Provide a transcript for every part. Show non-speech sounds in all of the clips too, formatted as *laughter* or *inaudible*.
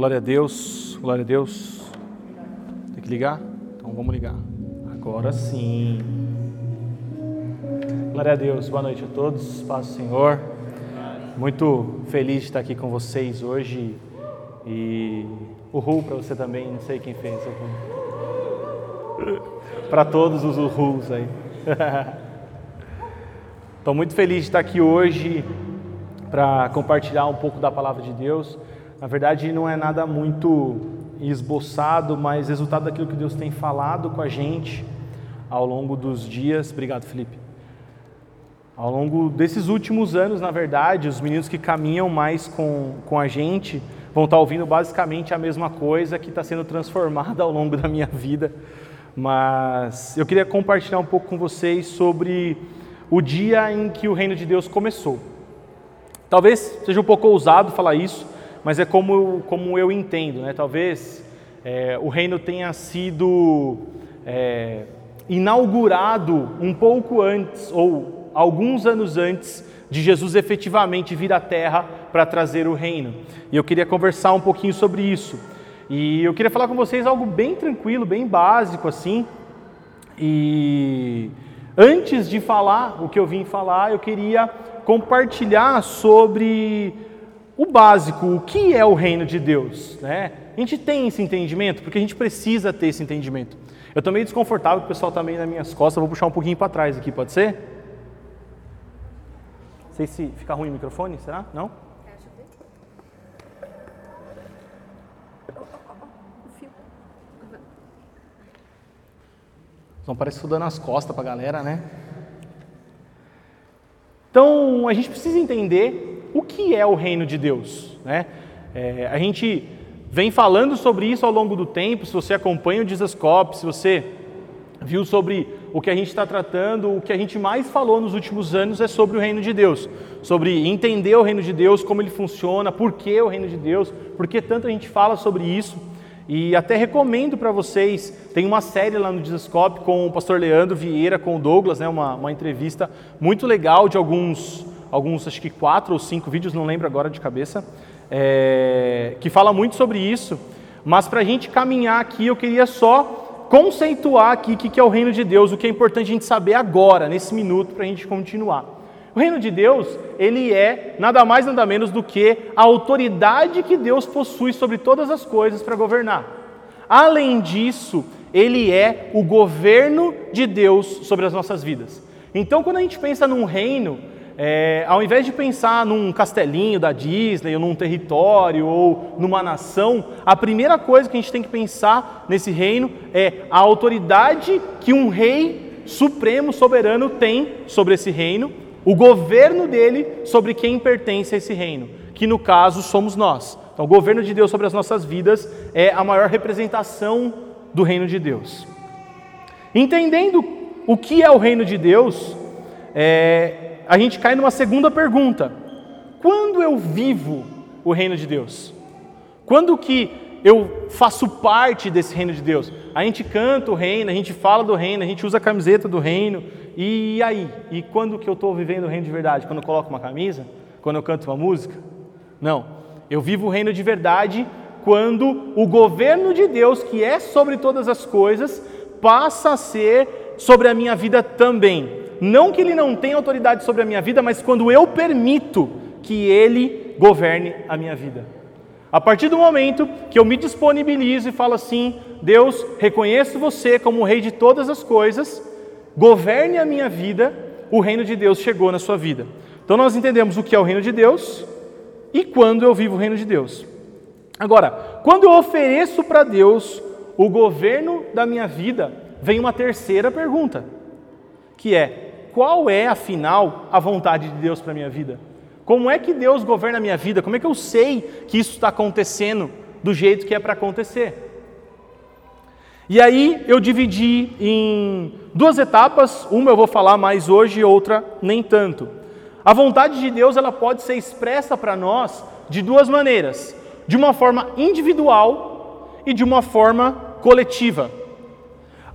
Glória a Deus, glória a Deus. Tem que ligar? Então vamos ligar. Agora sim. Glória a Deus, boa noite a todos, paz do Senhor. Muito feliz de estar aqui com vocês hoje e uhul para você também, não sei quem fez para todos os uhuls aí. *laughs* Estou muito feliz de estar aqui hoje para compartilhar um pouco da palavra de Deus. Na verdade, não é nada muito esboçado, mas resultado daquilo que Deus tem falado com a gente ao longo dos dias. Obrigado, Felipe. Ao longo desses últimos anos, na verdade, os meninos que caminham mais com, com a gente vão estar ouvindo basicamente a mesma coisa que está sendo transformada ao longo da minha vida. Mas eu queria compartilhar um pouco com vocês sobre o dia em que o reino de Deus começou. Talvez seja um pouco ousado falar isso, mas é como, como eu entendo, né? Talvez é, o reino tenha sido é, inaugurado um pouco antes, ou alguns anos antes, de Jesus efetivamente vir à terra para trazer o reino. E eu queria conversar um pouquinho sobre isso. E eu queria falar com vocês algo bem tranquilo, bem básico assim. E antes de falar o que eu vim falar, eu queria compartilhar sobre o básico, o que é o reino de Deus. Né? A gente tem esse entendimento, porque a gente precisa ter esse entendimento. Eu estou meio desconfortável, o pessoal está meio nas minhas costas, vou puxar um pouquinho para trás aqui, pode ser? Não sei se fica ruim o microfone, será? Não? Então parece dando as costas para a galera, né? Então a gente precisa entender o que é o reino de Deus. Né? É, a gente vem falando sobre isso ao longo do tempo, se você acompanha o Dizascope, se você viu sobre o que a gente está tratando, o que a gente mais falou nos últimos anos é sobre o reino de Deus, sobre entender o reino de Deus, como ele funciona, por que o reino de Deus, por que tanto a gente fala sobre isso. E até recomendo para vocês, tem uma série lá no Dizascope com o pastor Leandro Vieira, com o Douglas, né, uma, uma entrevista muito legal de alguns alguns, acho que quatro ou cinco vídeos, não lembro agora de cabeça, é, que fala muito sobre isso. Mas para a gente caminhar aqui, eu queria só conceituar aqui o que, que é o reino de Deus, o que é importante a gente saber agora, nesse minuto, para a gente continuar. O reino de Deus, ele é nada mais nada menos do que a autoridade que Deus possui sobre todas as coisas para governar. Além disso, ele é o governo de Deus sobre as nossas vidas. Então, quando a gente pensa num reino, é, ao invés de pensar num castelinho da Disney, ou num território, ou numa nação, a primeira coisa que a gente tem que pensar nesse reino é a autoridade que um rei supremo, soberano tem sobre esse reino, o governo dele sobre quem pertence a esse reino, que no caso somos nós. Então, o governo de Deus sobre as nossas vidas é a maior representação do reino de Deus. Entendendo o que é o reino de Deus, é, a gente cai numa segunda pergunta: quando eu vivo o reino de Deus? Quando que eu faço parte desse reino de Deus? A gente canta o reino, a gente fala do reino, a gente usa a camiseta do reino, e aí? E quando que eu estou vivendo o reino de verdade? Quando eu coloco uma camisa? Quando eu canto uma música? Não. Eu vivo o reino de verdade quando o governo de Deus, que é sobre todas as coisas, passa a ser sobre a minha vida também. Não que ele não tenha autoridade sobre a minha vida, mas quando eu permito que ele governe a minha vida. A partir do momento que eu me disponibilizo e falo assim: Deus, reconheço você como o Rei de todas as coisas, governe a minha vida, o reino de Deus chegou na sua vida. Então nós entendemos o que é o reino de Deus e quando eu vivo o reino de Deus. Agora, quando eu ofereço para Deus o governo da minha vida, vem uma terceira pergunta, que é: qual é, afinal, a vontade de Deus para a minha vida? Como é que Deus governa a minha vida? Como é que eu sei que isso está acontecendo do jeito que é para acontecer? E aí eu dividi em duas etapas, uma eu vou falar mais hoje, outra nem tanto. A vontade de Deus ela pode ser expressa para nós de duas maneiras: de uma forma individual e de uma forma coletiva.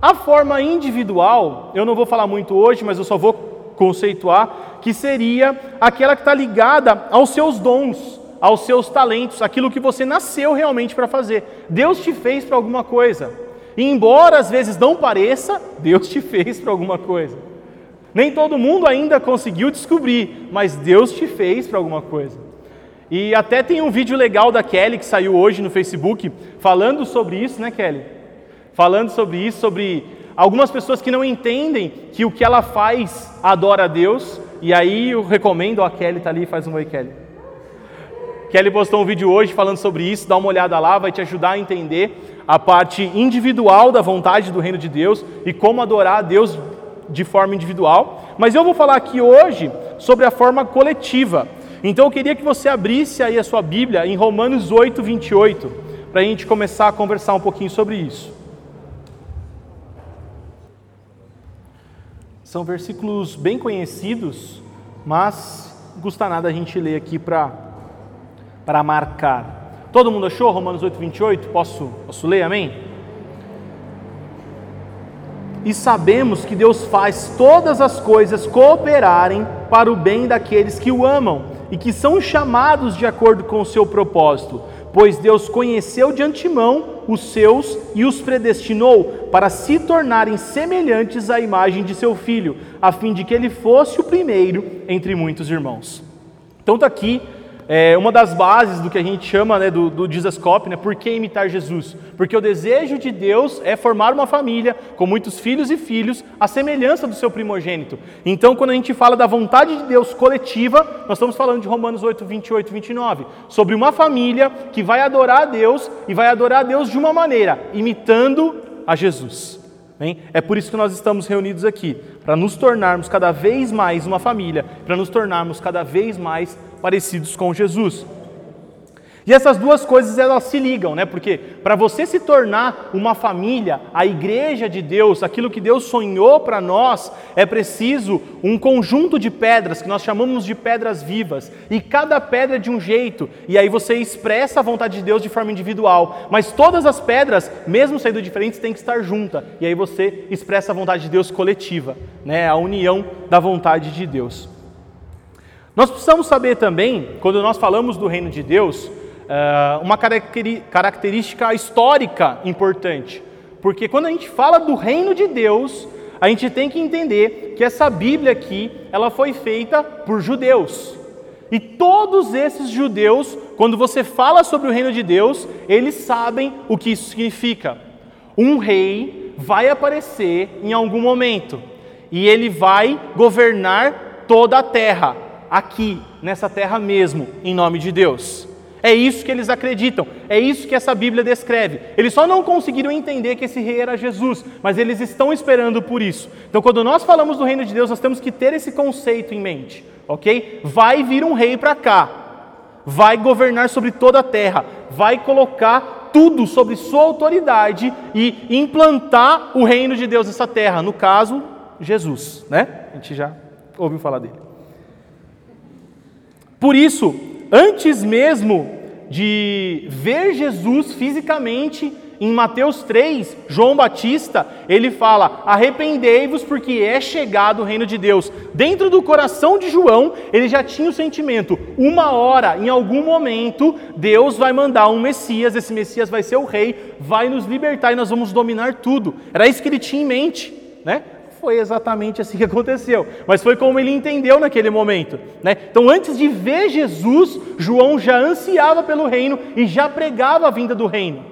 A forma individual, eu não vou falar muito hoje, mas eu só vou conceituar, que seria aquela que está ligada aos seus dons, aos seus talentos, aquilo que você nasceu realmente para fazer. Deus te fez para alguma coisa. E embora às vezes não pareça, Deus te fez para alguma coisa. Nem todo mundo ainda conseguiu descobrir, mas Deus te fez para alguma coisa. E até tem um vídeo legal da Kelly que saiu hoje no Facebook falando sobre isso, né, Kelly? Falando sobre isso, sobre algumas pessoas que não entendem que o que ela faz adora a Deus. E aí eu recomendo, a Kelly tá ali, faz um oi, Kelly. Kelly postou um vídeo hoje falando sobre isso, dá uma olhada lá, vai te ajudar a entender a parte individual da vontade do reino de Deus e como adorar a Deus de forma individual. Mas eu vou falar aqui hoje sobre a forma coletiva. Então eu queria que você abrisse aí a sua Bíblia em Romanos 8, 28, para a gente começar a conversar um pouquinho sobre isso. São versículos bem conhecidos, mas custa nada a gente ler aqui para marcar. Todo mundo achou Romanos 8, 28? Posso, posso ler, amém? E sabemos que Deus faz todas as coisas cooperarem para o bem daqueles que o amam e que são chamados de acordo com o seu propósito, pois Deus conheceu de antemão os seus e os predestinou para se tornarem semelhantes à imagem de seu filho, a fim de que ele fosse o primeiro entre muitos irmãos. Então está aqui é, uma das bases do que a gente chama né, do, do Dizascope, né, por que imitar Jesus? Porque o desejo de Deus é formar uma família com muitos filhos e filhos, à semelhança do seu primogênito. Então, quando a gente fala da vontade de Deus coletiva, nós estamos falando de Romanos 8, 28 e 29, sobre uma família que vai adorar a Deus e vai adorar a Deus de uma maneira, imitando a Jesus. Bem, é por isso que nós estamos reunidos aqui, para nos tornarmos cada vez mais uma família, para nos tornarmos cada vez mais parecidos com Jesus. E essas duas coisas elas se ligam, né? Porque para você se tornar uma família, a igreja de Deus, aquilo que Deus sonhou para nós, é preciso um conjunto de pedras que nós chamamos de pedras vivas, e cada pedra é de um jeito, e aí você expressa a vontade de Deus de forma individual, mas todas as pedras, mesmo sendo diferentes, têm que estar juntas, e aí você expressa a vontade de Deus coletiva, né? A união da vontade de Deus. Nós precisamos saber também, quando nós falamos do reino de Deus, eh, uma característica histórica importante. Porque quando a gente fala do reino de Deus, a gente tem que entender que essa Bíblia aqui, ela foi feita por judeus. E todos esses judeus, quando você fala sobre o reino de Deus, eles sabem o que isso significa. Um rei vai aparecer em algum momento e ele vai governar toda a terra aqui, nessa terra mesmo, em nome de Deus. É isso que eles acreditam, é isso que essa Bíblia descreve. Eles só não conseguiram entender que esse rei era Jesus, mas eles estão esperando por isso. Então, quando nós falamos do reino de Deus, nós temos que ter esse conceito em mente, ok? Vai vir um rei para cá, vai governar sobre toda a terra, vai colocar tudo sobre sua autoridade e implantar o reino de Deus nessa terra. No caso, Jesus, né? A gente já ouviu falar dele. Por isso, antes mesmo de ver Jesus fisicamente, em Mateus 3, João Batista, ele fala: arrependei-vos, porque é chegado o reino de Deus. Dentro do coração de João, ele já tinha o sentimento: uma hora, em algum momento, Deus vai mandar um Messias, esse Messias vai ser o rei, vai nos libertar e nós vamos dominar tudo. Era isso que ele tinha em mente, né? Foi exatamente assim que aconteceu, mas foi como ele entendeu naquele momento. Né? Então, antes de ver Jesus, João já ansiava pelo reino e já pregava a vinda do reino.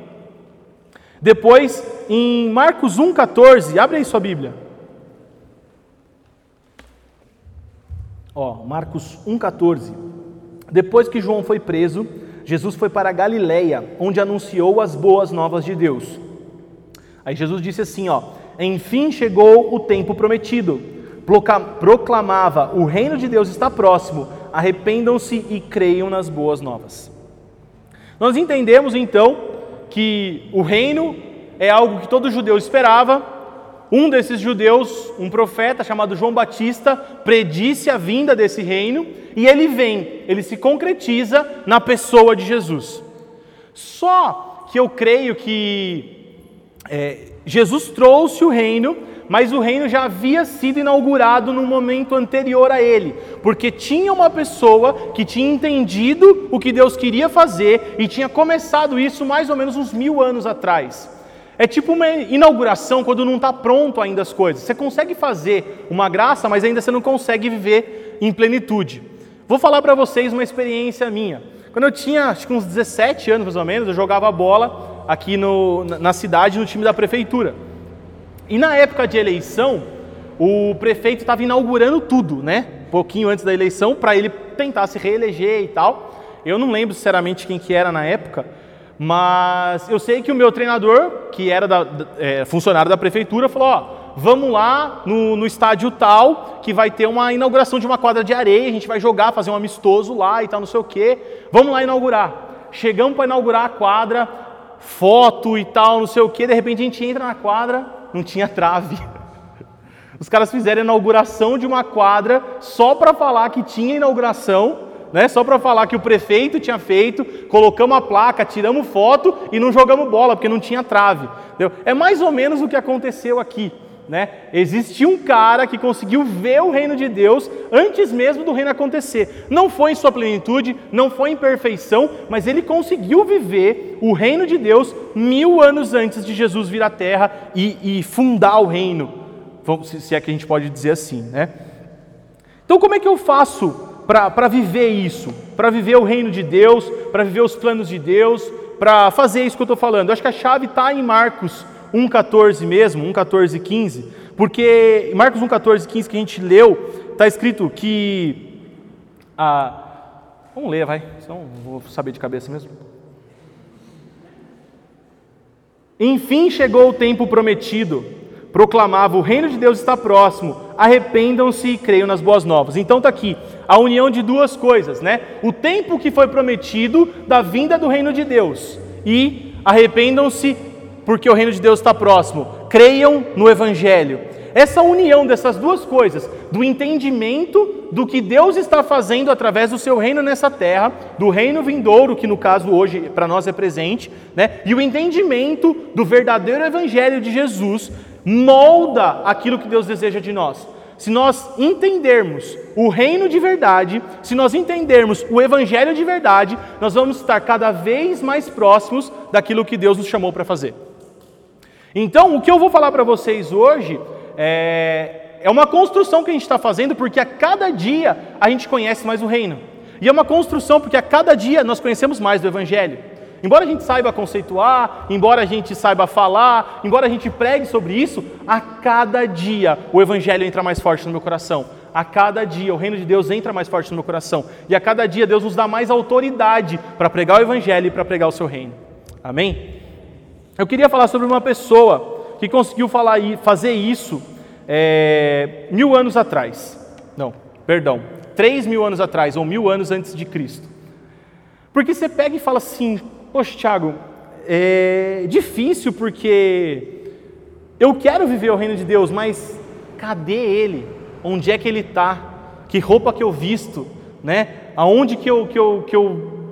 Depois, em Marcos 1,14, abre aí sua Bíblia. Ó, Marcos 1,14. Depois que João foi preso, Jesus foi para Galiléia, onde anunciou as boas novas de Deus. Aí Jesus disse assim, ó: enfim chegou o tempo prometido. Proclamava: o reino de Deus está próximo, arrependam-se e creiam nas boas novas. Nós entendemos então que o reino é algo que todo judeu esperava. Um desses judeus, um profeta chamado João Batista, predisse a vinda desse reino e ele vem, ele se concretiza na pessoa de Jesus. Só que eu creio que é, Jesus trouxe o reino mas o reino já havia sido inaugurado no momento anterior a ele, porque tinha uma pessoa que tinha entendido o que Deus queria fazer e tinha começado isso mais ou menos uns mil anos atrás. É tipo uma inauguração quando não está pronto ainda as coisas. Você consegue fazer uma graça, mas ainda você não consegue viver em plenitude. Vou falar para vocês uma experiência minha. Quando eu tinha acho que uns 17 anos mais ou menos, eu jogava bola aqui no, na cidade no time da prefeitura. E na época de eleição, o prefeito estava inaugurando tudo, né? Um pouquinho antes da eleição, para ele tentar se reeleger e tal. Eu não lembro sinceramente quem que era na época, mas eu sei que o meu treinador, que era da, é, funcionário da prefeitura, falou: ó, vamos lá no, no, estádio tal, que vai ter uma inauguração de uma quadra de areia, a gente vai jogar, fazer um amistoso lá e tal, não sei o quê. Vamos lá inaugurar. Chegamos para inaugurar a quadra, foto e tal, não sei o quê. De repente a gente entra na quadra, não tinha trave. *laughs* Os caras fizeram a inauguração de uma quadra só para falar que tinha inauguração né? Só para falar que o prefeito tinha feito, colocamos a placa, tiramos foto e não jogamos bola, porque não tinha trave. Entendeu? É mais ou menos o que aconteceu aqui. Né? Existiu um cara que conseguiu ver o reino de Deus antes mesmo do reino acontecer. Não foi em sua plenitude, não foi em perfeição, mas ele conseguiu viver o reino de Deus mil anos antes de Jesus vir à terra e, e fundar o reino, se é que a gente pode dizer assim. Né? Então, como é que eu faço para viver isso, para viver o reino de Deus, para viver os planos de Deus, para fazer isso que eu estou falando. Eu acho que a chave está em Marcos 1,14 mesmo, 1,14 15, porque em Marcos 1,14 15 que a gente leu, está escrito que. Ah, vamos ler, vai, então vou saber de cabeça mesmo. Enfim chegou o tempo prometido, proclamava: o reino de Deus está próximo, arrependam-se e creiam nas boas novas. Então está aqui a união de duas coisas, né? O tempo que foi prometido da vinda do reino de Deus e arrependam-se porque o reino de Deus está próximo. Creiam no Evangelho. Essa união dessas duas coisas, do entendimento do que Deus está fazendo através do seu reino nessa terra, do reino vindouro, que no caso hoje para nós é presente, né? e o entendimento do verdadeiro Evangelho de Jesus, molda aquilo que Deus deseja de nós. Se nós entendermos o reino de verdade, se nós entendermos o evangelho de verdade, nós vamos estar cada vez mais próximos daquilo que Deus nos chamou para fazer. Então, o que eu vou falar para vocês hoje é, é uma construção que a gente está fazendo, porque a cada dia a gente conhece mais o reino. E é uma construção porque a cada dia nós conhecemos mais do evangelho. Embora a gente saiba conceituar, embora a gente saiba falar, embora a gente pregue sobre isso, a cada dia o Evangelho entra mais forte no meu coração. A cada dia o reino de Deus entra mais forte no meu coração. E a cada dia Deus nos dá mais autoridade para pregar o Evangelho e para pregar o seu reino. Amém? Eu queria falar sobre uma pessoa que conseguiu falar, fazer isso é, mil anos atrás. Não, perdão, três mil anos atrás, ou mil anos antes de Cristo. Porque você pega e fala assim, Poxa, Tiago, é difícil porque eu quero viver o reino de Deus, mas cadê ele? Onde é que ele está? Que roupa que eu visto? Né? Aonde que eu, que eu, que eu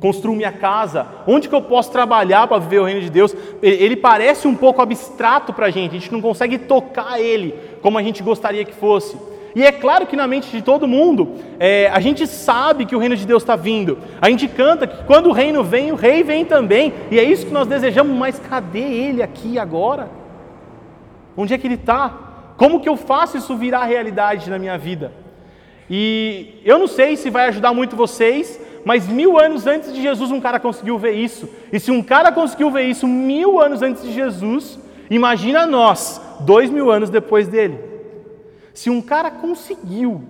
construo minha casa? Onde que eu posso trabalhar para viver o reino de Deus? Ele parece um pouco abstrato para a gente, a gente não consegue tocar ele como a gente gostaria que fosse. E é claro que na mente de todo mundo, é, a gente sabe que o reino de Deus está vindo. A gente canta que quando o reino vem, o rei vem também. E é isso que nós desejamos, mas cadê ele aqui agora? Onde é que ele está? Como que eu faço isso virar realidade na minha vida? E eu não sei se vai ajudar muito vocês, mas mil anos antes de Jesus um cara conseguiu ver isso. E se um cara conseguiu ver isso mil anos antes de Jesus, imagina nós, dois mil anos depois dele. Se um cara conseguiu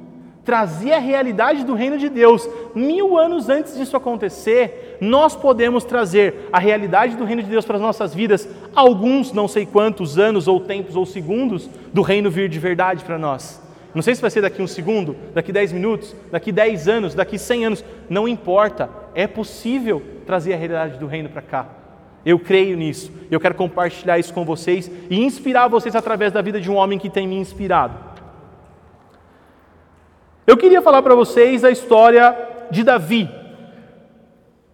trazer a realidade do reino de Deus mil anos antes disso acontecer, nós podemos trazer a realidade do reino de Deus para as nossas vidas, alguns não sei quantos anos, ou tempos, ou segundos, do reino vir de verdade para nós. Não sei se vai ser daqui um segundo, daqui dez minutos, daqui dez anos, daqui cem anos, não importa, é possível trazer a realidade do reino para cá. Eu creio nisso, eu quero compartilhar isso com vocês e inspirar vocês através da vida de um homem que tem me inspirado. Eu queria falar para vocês a história de Davi.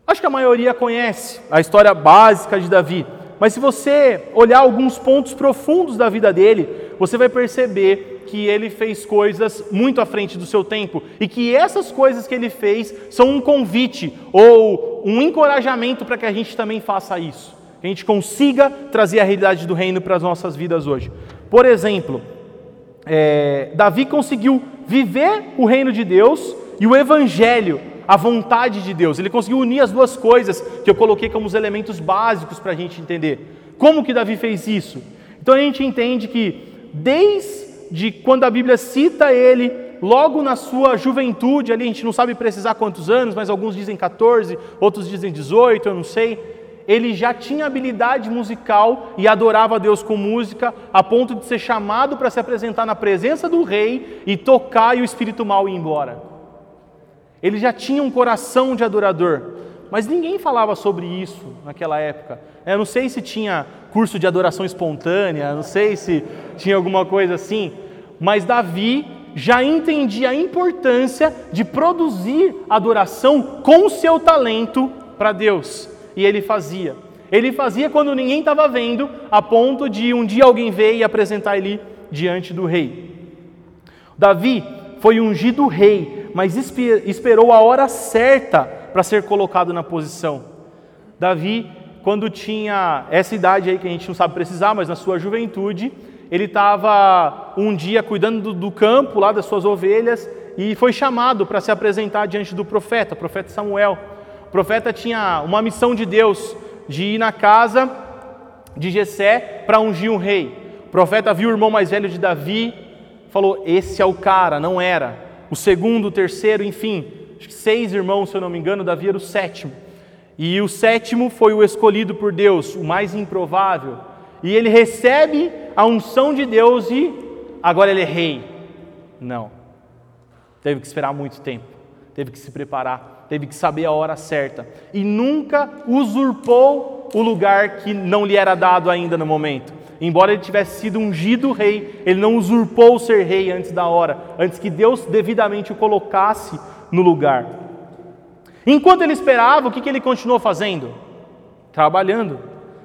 Acho que a maioria conhece a história básica de Davi, mas se você olhar alguns pontos profundos da vida dele, você vai perceber que ele fez coisas muito à frente do seu tempo e que essas coisas que ele fez são um convite ou um encorajamento para que a gente também faça isso, que a gente consiga trazer a realidade do reino para as nossas vidas hoje. Por exemplo, é, Davi conseguiu viver o reino de Deus e o evangelho, a vontade de Deus. Ele conseguiu unir as duas coisas que eu coloquei como os elementos básicos para a gente entender. Como que Davi fez isso? Então a gente entende que desde quando a Bíblia cita ele, logo na sua juventude, ali a gente não sabe precisar quantos anos, mas alguns dizem 14, outros dizem 18, eu não sei ele já tinha habilidade musical e adorava a Deus com música, a ponto de ser chamado para se apresentar na presença do rei e tocar e o espírito mal ir embora. Ele já tinha um coração de adorador, mas ninguém falava sobre isso naquela época. Eu não sei se tinha curso de adoração espontânea, não sei se tinha alguma coisa assim, mas Davi já entendia a importância de produzir adoração com o seu talento para Deus e ele fazia. Ele fazia quando ninguém estava vendo, a ponto de um dia alguém ver e apresentar ele diante do rei. Davi foi ungido rei, mas esperou a hora certa para ser colocado na posição. Davi, quando tinha essa idade aí que a gente não sabe precisar, mas na sua juventude, ele estava um dia cuidando do, do campo lá das suas ovelhas e foi chamado para se apresentar diante do profeta, o profeta Samuel. O profeta tinha uma missão de Deus de ir na casa de Jessé para ungir um rei. O profeta viu o irmão mais velho de Davi, falou: "Esse é o cara", não era. O segundo, o terceiro, enfim, seis irmãos, se eu não me engano, Davi era o sétimo. E o sétimo foi o escolhido por Deus, o mais improvável. E ele recebe a unção de Deus e agora ele é rei. Não. Teve que esperar muito tempo, teve que se preparar teve que saber a hora certa e nunca usurpou o lugar que não lhe era dado ainda no momento. Embora ele tivesse sido ungido rei, ele não usurpou ser rei antes da hora, antes que Deus devidamente o colocasse no lugar. Enquanto ele esperava, o que, que ele continuou fazendo? Trabalhando.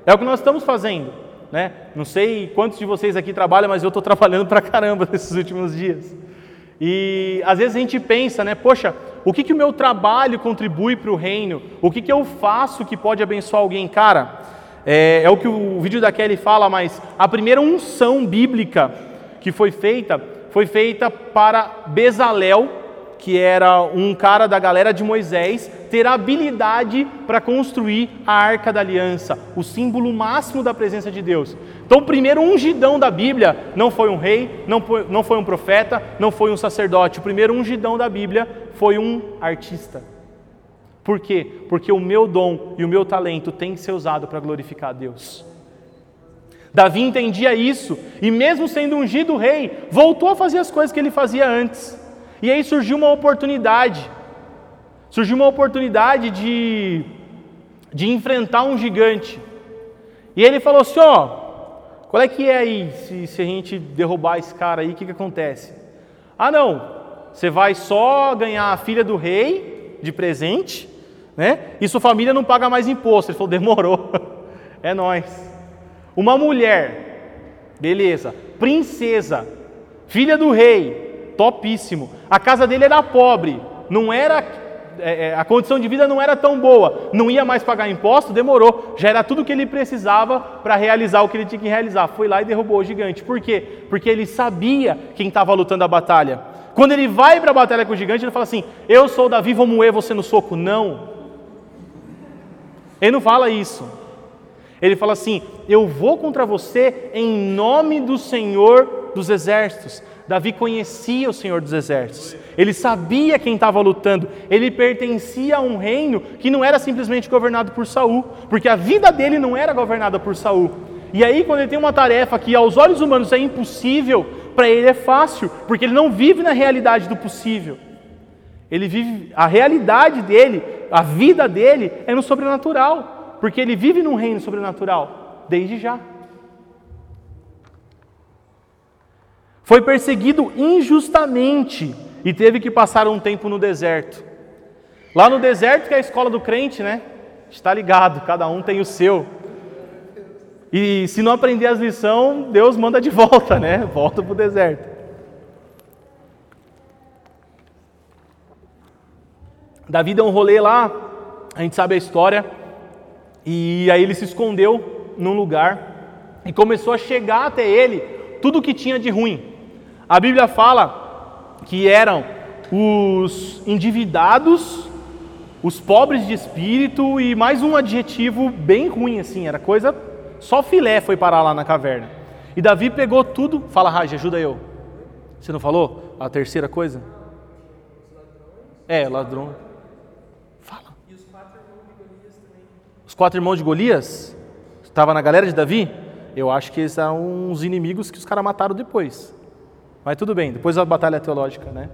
É o que nós estamos fazendo. Né? Não sei quantos de vocês aqui trabalham, mas eu estou *laughs* trabalhando para caramba nesses últimos dias. E às vezes a gente pensa, né? Poxa, o que, que o meu trabalho contribui para o reino? O que, que eu faço que pode abençoar alguém? Cara, é, é o que o vídeo da Kelly fala, mas a primeira unção bíblica que foi feita foi feita para Bezalel, que era um cara da galera de Moisés, ter habilidade para construir a arca da aliança, o símbolo máximo da presença de Deus. Então, o primeiro ungidão da Bíblia não foi um rei, não foi, um profeta, não foi um sacerdote. O primeiro ungidão da Bíblia foi um artista. Por quê? Porque o meu dom e o meu talento tem que ser usado para glorificar a Deus. Davi entendia isso e, mesmo sendo ungido rei, voltou a fazer as coisas que ele fazia antes. E aí surgiu uma oportunidade surgiu uma oportunidade de, de enfrentar um gigante. E ele falou assim: ó, qual é que é aí se, se a gente derrubar esse cara aí, o que, que acontece? Ah, não, você vai só ganhar a filha do rei de presente, né? E sua família não paga mais imposto. Ele falou: demorou, *laughs* é nós. Uma mulher, beleza, princesa, filha do rei, topíssimo. A casa dele era pobre, não era é, é, a condição de vida não era tão boa, não ia mais pagar imposto, demorou, já era tudo que ele precisava para realizar o que ele tinha que realizar. Foi lá e derrubou o gigante. Por quê? Porque ele sabia quem estava lutando a batalha. Quando ele vai para a batalha com o gigante, ele fala assim: Eu sou Davi, vou moer você no soco. Não. Ele não fala isso. Ele fala assim: Eu vou contra você em nome do Senhor dos Exércitos. Davi conhecia o Senhor dos Exércitos, ele sabia quem estava lutando, ele pertencia a um reino que não era simplesmente governado por Saul, porque a vida dele não era governada por Saul. E aí, quando ele tem uma tarefa que aos olhos humanos é impossível, para ele é fácil, porque ele não vive na realidade do possível. Ele vive, a realidade dele, a vida dele é no sobrenatural, porque ele vive num reino sobrenatural, desde já. Foi perseguido injustamente e teve que passar um tempo no deserto. Lá no deserto, que é a escola do crente, né? Está ligado, cada um tem o seu. E se não aprender as lições, Deus manda de *laughs* volta, né? Volta para o deserto. Davi deu um rolê lá, a gente sabe a história, e aí ele se escondeu num lugar e começou a chegar até ele tudo que tinha de ruim. A Bíblia fala que eram os endividados, os pobres de espírito e mais um adjetivo bem ruim assim, era coisa só filé foi parar lá na caverna. E Davi pegou tudo, fala Raj, ajuda eu. Você não falou a terceira coisa? É, ladrão. Os quatro irmãos de Golias? Estava na galera de Davi? Eu acho que eles são uns inimigos que os caras mataram depois. Mas tudo bem, depois a batalha teológica, né?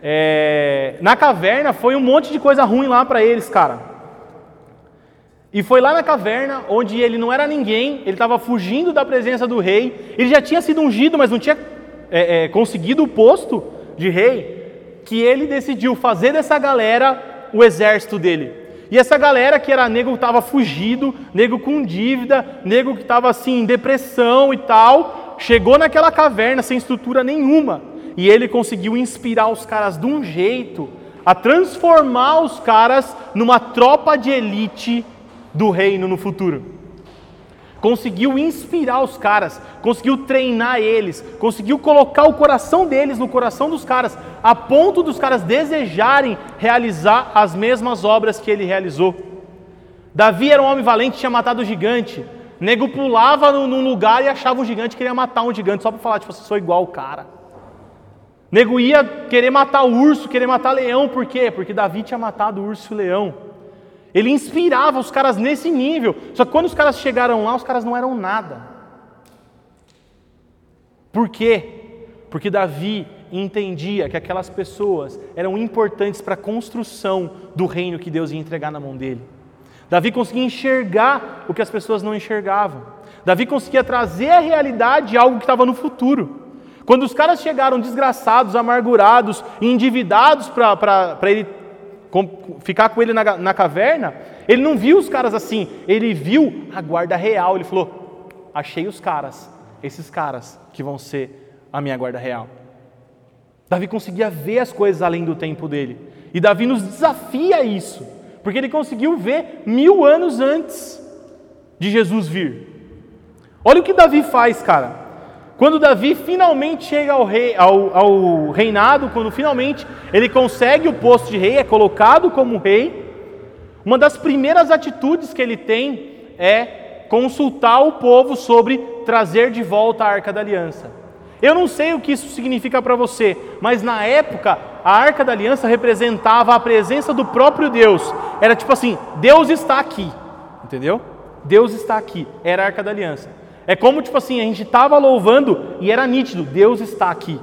É, na caverna foi um monte de coisa ruim lá para eles, cara. E foi lá na caverna onde ele não era ninguém, ele estava fugindo da presença do rei, ele já tinha sido ungido, mas não tinha é, é, conseguido o posto de rei, que ele decidiu fazer dessa galera o exército dele. E essa galera que era nego que estava fugido, nego com dívida, nego que estava assim em depressão e tal, chegou naquela caverna sem estrutura nenhuma. E ele conseguiu inspirar os caras de um jeito a transformar os caras numa tropa de elite do reino no futuro conseguiu inspirar os caras, conseguiu treinar eles, conseguiu colocar o coração deles no coração dos caras, a ponto dos caras desejarem realizar as mesmas obras que ele realizou. Davi era um homem valente, tinha matado o gigante. Nego pulava num lugar e achava um gigante, queria matar um gigante só para falar, tipo, eu sou igual o cara. Nego ia querer matar o urso, querer matar leão, por quê? Porque Davi tinha matado o urso e o leão. Ele inspirava os caras nesse nível. Só que quando os caras chegaram lá, os caras não eram nada. Por quê? Porque Davi entendia que aquelas pessoas eram importantes para a construção do reino que Deus ia entregar na mão dele. Davi conseguia enxergar o que as pessoas não enxergavam. Davi conseguia trazer a realidade algo que estava no futuro. Quando os caras chegaram desgraçados, amargurados, endividados para ele ficar com ele na, na caverna, ele não viu os caras assim, ele viu a guarda real. Ele falou: Achei os caras, esses caras que vão ser a minha guarda real. Davi conseguia ver as coisas além do tempo dele, e Davi nos desafia a isso, porque ele conseguiu ver mil anos antes de Jesus vir. Olha o que Davi faz, cara. Quando Davi finalmente chega ao, rei, ao, ao reinado, quando finalmente ele consegue o posto de rei, é colocado como rei, uma das primeiras atitudes que ele tem é consultar o povo sobre trazer de volta a arca da aliança. Eu não sei o que isso significa para você, mas na época a arca da aliança representava a presença do próprio Deus. Era tipo assim: Deus está aqui, entendeu? Deus está aqui. Era a arca da aliança. É como tipo assim, a gente estava louvando e era nítido, Deus está aqui.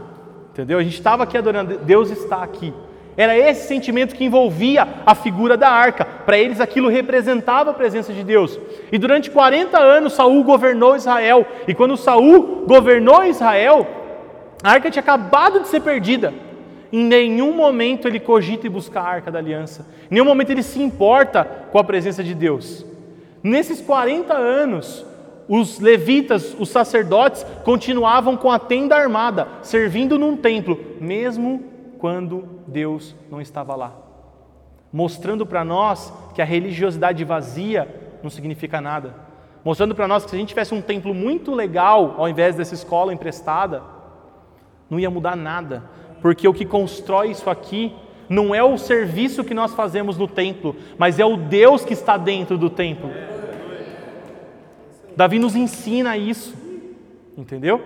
Entendeu? A gente estava aqui adorando, Deus está aqui. Era esse sentimento que envolvia a figura da arca. Para eles aquilo representava a presença de Deus. E durante 40 anos Saul governou Israel. E quando Saul governou Israel, a arca tinha acabado de ser perdida. Em nenhum momento ele cogita e busca a arca da aliança. Em nenhum momento ele se importa com a presença de Deus. Nesses 40 anos, os levitas, os sacerdotes, continuavam com a tenda armada, servindo num templo, mesmo quando Deus não estava lá. Mostrando para nós que a religiosidade vazia não significa nada. Mostrando para nós que se a gente tivesse um templo muito legal, ao invés dessa escola emprestada, não ia mudar nada. Porque o que constrói isso aqui não é o serviço que nós fazemos no templo, mas é o Deus que está dentro do templo. Davi nos ensina isso, entendeu?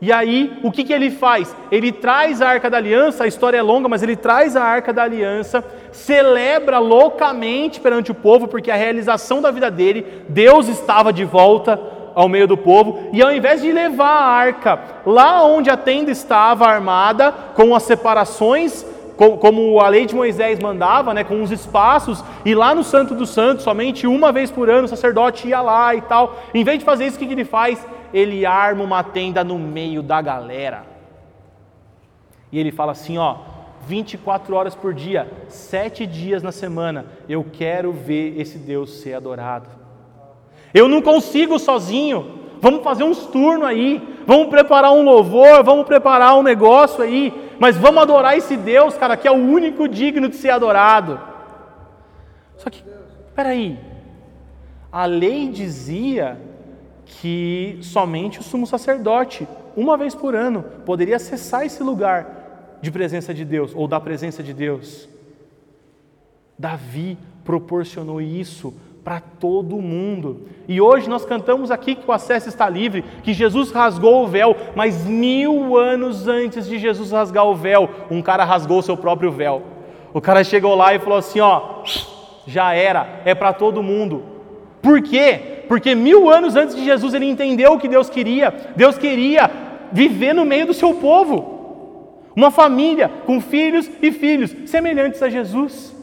E aí, o que, que ele faz? Ele traz a arca da aliança, a história é longa, mas ele traz a arca da aliança, celebra loucamente perante o povo, porque a realização da vida dele, Deus estava de volta ao meio do povo, e ao invés de levar a arca lá onde a tenda estava armada, com as separações como a lei de Moisés mandava, né, com uns espaços, e lá no Santo dos Santos, somente uma vez por ano o sacerdote ia lá e tal. Em vez de fazer isso, o que ele faz? Ele arma uma tenda no meio da galera. E ele fala assim: ó, 24 horas por dia, sete dias na semana, eu quero ver esse Deus ser adorado. Eu não consigo sozinho. Vamos fazer uns turnos aí. Vamos preparar um louvor, vamos preparar um negócio aí. Mas vamos adorar esse Deus, cara, que é o único digno de ser adorado. Só que, peraí. A lei dizia que somente o sumo sacerdote, uma vez por ano, poderia acessar esse lugar de presença de Deus ou da presença de Deus. Davi proporcionou isso para todo mundo. E hoje nós cantamos aqui que o acesso está livre, que Jesus rasgou o véu, mas mil anos antes de Jesus rasgar o véu, um cara rasgou o seu próprio véu. O cara chegou lá e falou assim: ó, já era, é para todo mundo. Por quê? Porque mil anos antes de Jesus ele entendeu o que Deus queria. Deus queria viver no meio do seu povo, uma família com filhos e filhos semelhantes a Jesus.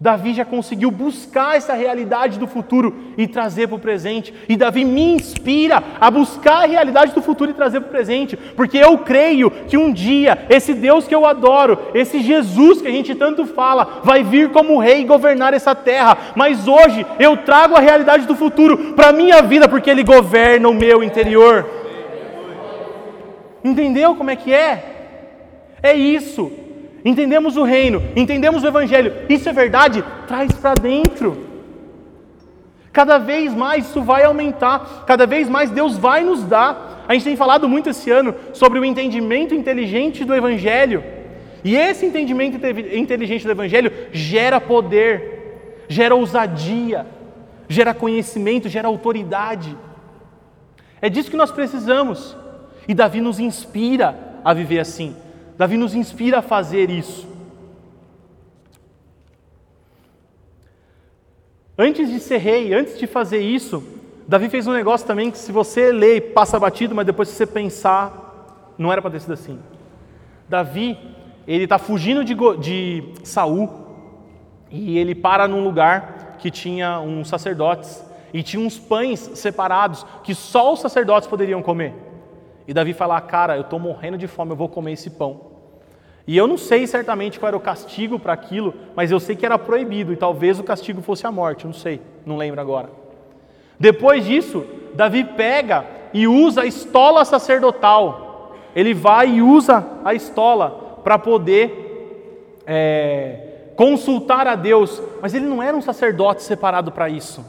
Davi já conseguiu buscar essa realidade do futuro e trazer para o presente. E Davi me inspira a buscar a realidade do futuro e trazer para o presente, porque eu creio que um dia esse Deus que eu adoro, esse Jesus que a gente tanto fala, vai vir como rei e governar essa terra. Mas hoje eu trago a realidade do futuro para a minha vida, porque Ele governa o meu interior. Entendeu como é que é? É isso. Entendemos o reino, entendemos o evangelho. Isso é verdade? Traz para dentro. Cada vez mais isso vai aumentar, cada vez mais Deus vai nos dar. A gente tem falado muito esse ano sobre o entendimento inteligente do evangelho. E esse entendimento inteligente do evangelho gera poder, gera ousadia, gera conhecimento, gera autoridade. É disso que nós precisamos. E Davi nos inspira a viver assim. Davi nos inspira a fazer isso. Antes de ser rei, antes de fazer isso, Davi fez um negócio também que se você lê passa batido, mas depois se você pensar, não era para ter sido assim. Davi, ele está fugindo de, de Saul e ele para num lugar que tinha uns sacerdotes e tinha uns pães separados que só os sacerdotes poderiam comer. E Davi fala: Cara, eu estou morrendo de fome, eu vou comer esse pão. E eu não sei certamente qual era o castigo para aquilo, mas eu sei que era proibido e talvez o castigo fosse a morte, não sei, não lembro agora. Depois disso, Davi pega e usa a estola sacerdotal. Ele vai e usa a estola para poder é, consultar a Deus, mas ele não era um sacerdote separado para isso.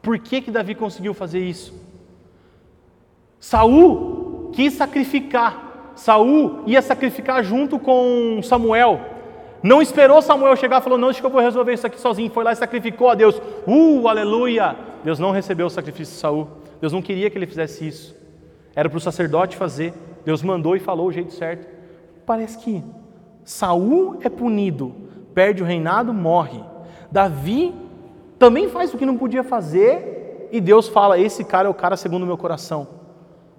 Por que, que Davi conseguiu fazer isso? Saul quis sacrificar Saul ia sacrificar junto com Samuel. Não esperou Samuel chegar e falou: Não, acho que eu vou resolver isso aqui sozinho. Foi lá e sacrificou a Deus. Uh, aleluia! Deus não recebeu o sacrifício de Saul. Deus não queria que ele fizesse isso. Era para o sacerdote fazer. Deus mandou e falou o jeito certo. Parece que Saul é punido, perde o reinado, morre. Davi também faz o que não podia fazer e Deus fala: Esse cara é o cara segundo o meu coração.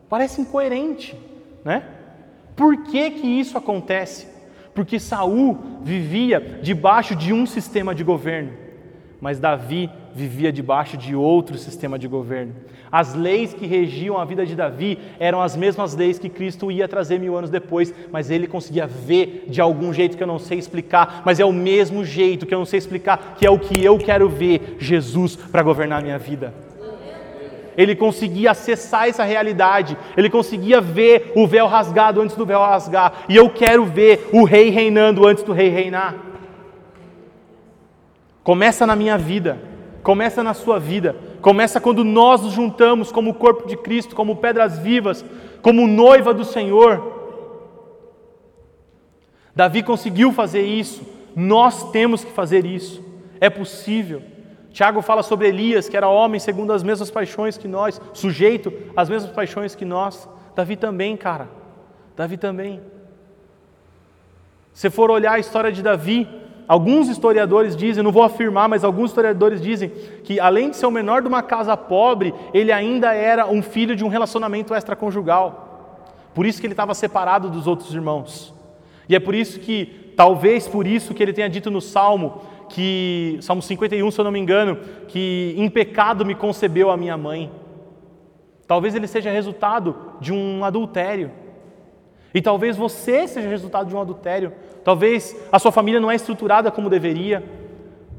Parece incoerente, né? Por que, que isso acontece? Porque Saul vivia debaixo de um sistema de governo, mas Davi vivia debaixo de outro sistema de governo. As leis que regiam a vida de Davi eram as mesmas leis que Cristo ia trazer mil anos depois, mas ele conseguia ver de algum jeito que eu não sei explicar, mas é o mesmo jeito que eu não sei explicar, que é o que eu quero ver Jesus para governar a minha vida ele conseguia acessar essa realidade, ele conseguia ver o véu rasgado antes do véu rasgar, e eu quero ver o rei reinando antes do rei reinar. Começa na minha vida, começa na sua vida, começa quando nós nos juntamos como corpo de Cristo, como pedras vivas, como noiva do Senhor. Davi conseguiu fazer isso, nós temos que fazer isso, é possível. Tiago fala sobre Elias, que era homem segundo as mesmas paixões que nós, sujeito às mesmas paixões que nós. Davi também, cara. Davi também. Se for olhar a história de Davi, alguns historiadores dizem, não vou afirmar, mas alguns historiadores dizem que além de ser o menor de uma casa pobre, ele ainda era um filho de um relacionamento extraconjugal. Por isso que ele estava separado dos outros irmãos. E é por isso que, talvez por isso que ele tenha dito no Salmo, que, Salmo 51, se eu não me engano, que em pecado me concebeu a minha mãe. Talvez ele seja resultado de um adultério. E talvez você seja resultado de um adultério. Talvez a sua família não é estruturada como deveria.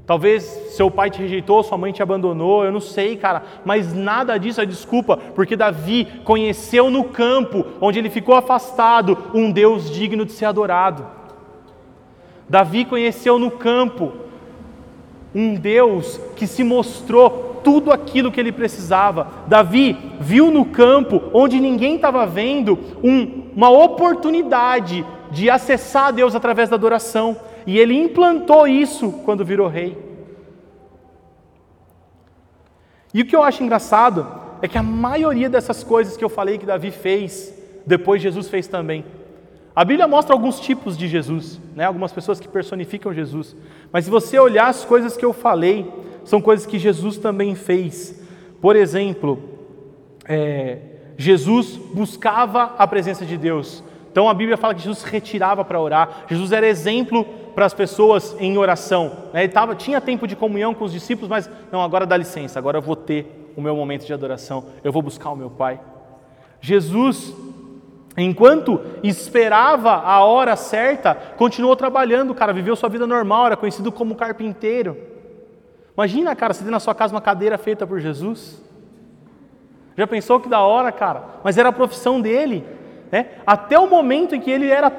Talvez seu pai te rejeitou, sua mãe te abandonou, eu não sei, cara, mas nada disso é desculpa, porque Davi conheceu no campo, onde ele ficou afastado, um Deus digno de ser adorado. Davi conheceu no campo um Deus que se mostrou tudo aquilo que ele precisava. Davi viu no campo, onde ninguém estava vendo, um, uma oportunidade de acessar Deus através da adoração. E ele implantou isso quando virou rei. E o que eu acho engraçado é que a maioria dessas coisas que eu falei que Davi fez, depois Jesus fez também. A Bíblia mostra alguns tipos de Jesus, né? algumas pessoas que personificam Jesus. Mas se você olhar as coisas que eu falei, são coisas que Jesus também fez. Por exemplo, é, Jesus buscava a presença de Deus. Então a Bíblia fala que Jesus retirava para orar. Jesus era exemplo para as pessoas em oração. Né? Ele tava, tinha tempo de comunhão com os discípulos, mas não, agora dá licença, agora eu vou ter o meu momento de adoração, eu vou buscar o meu Pai. Jesus, enquanto esperava a hora certa, continuou trabalhando, cara, viveu sua vida normal, era conhecido como carpinteiro. Imagina, cara, você tem na sua casa uma cadeira feita por Jesus. Já pensou que da hora, cara? Mas era a profissão dele. Né? Até o momento em que ele, era,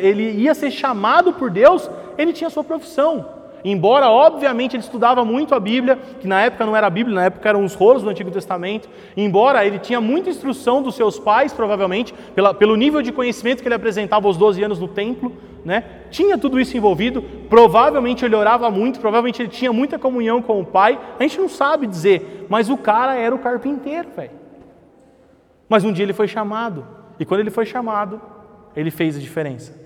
ele ia ser chamado por Deus, ele tinha sua profissão. Embora, obviamente, ele estudava muito a Bíblia, que na época não era a Bíblia, na época eram os rolos do Antigo Testamento. Embora ele tinha muita instrução dos seus pais, provavelmente, pela, pelo nível de conhecimento que ele apresentava aos 12 anos no templo, né? tinha tudo isso envolvido. Provavelmente ele orava muito, provavelmente ele tinha muita comunhão com o pai. A gente não sabe dizer, mas o cara era o carpinteiro, velho. Mas um dia ele foi chamado. E quando ele foi chamado, ele fez a diferença.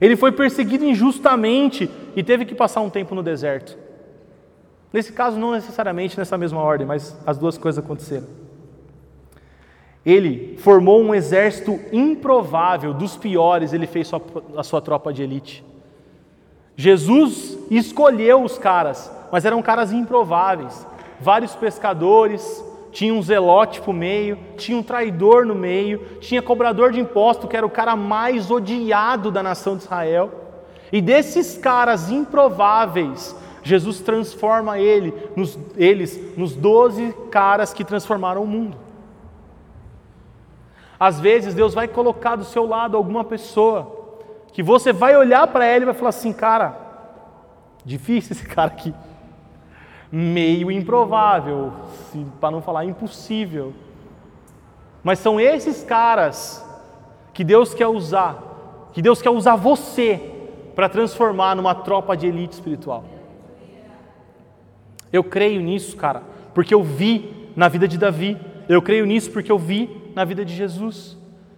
Ele foi perseguido injustamente e teve que passar um tempo no deserto. Nesse caso, não necessariamente nessa mesma ordem, mas as duas coisas aconteceram. Ele formou um exército improvável, dos piores, ele fez a sua tropa de elite. Jesus escolheu os caras, mas eram caras improváveis. Vários pescadores, tinha um zelote para o meio, tinha um traidor no meio, tinha cobrador de imposto, que era o cara mais odiado da nação de Israel. E desses caras improváveis, Jesus transforma ele, nos, eles nos doze caras que transformaram o mundo. Às vezes Deus vai colocar do seu lado alguma pessoa que você vai olhar para ela e vai falar assim, cara, difícil esse cara aqui meio improvável, para não falar impossível. Mas são esses caras que Deus quer usar, que Deus quer usar você para transformar numa tropa de elite espiritual. Eu creio nisso, cara, porque eu vi na vida de Davi. Eu creio nisso porque eu vi na vida de Jesus.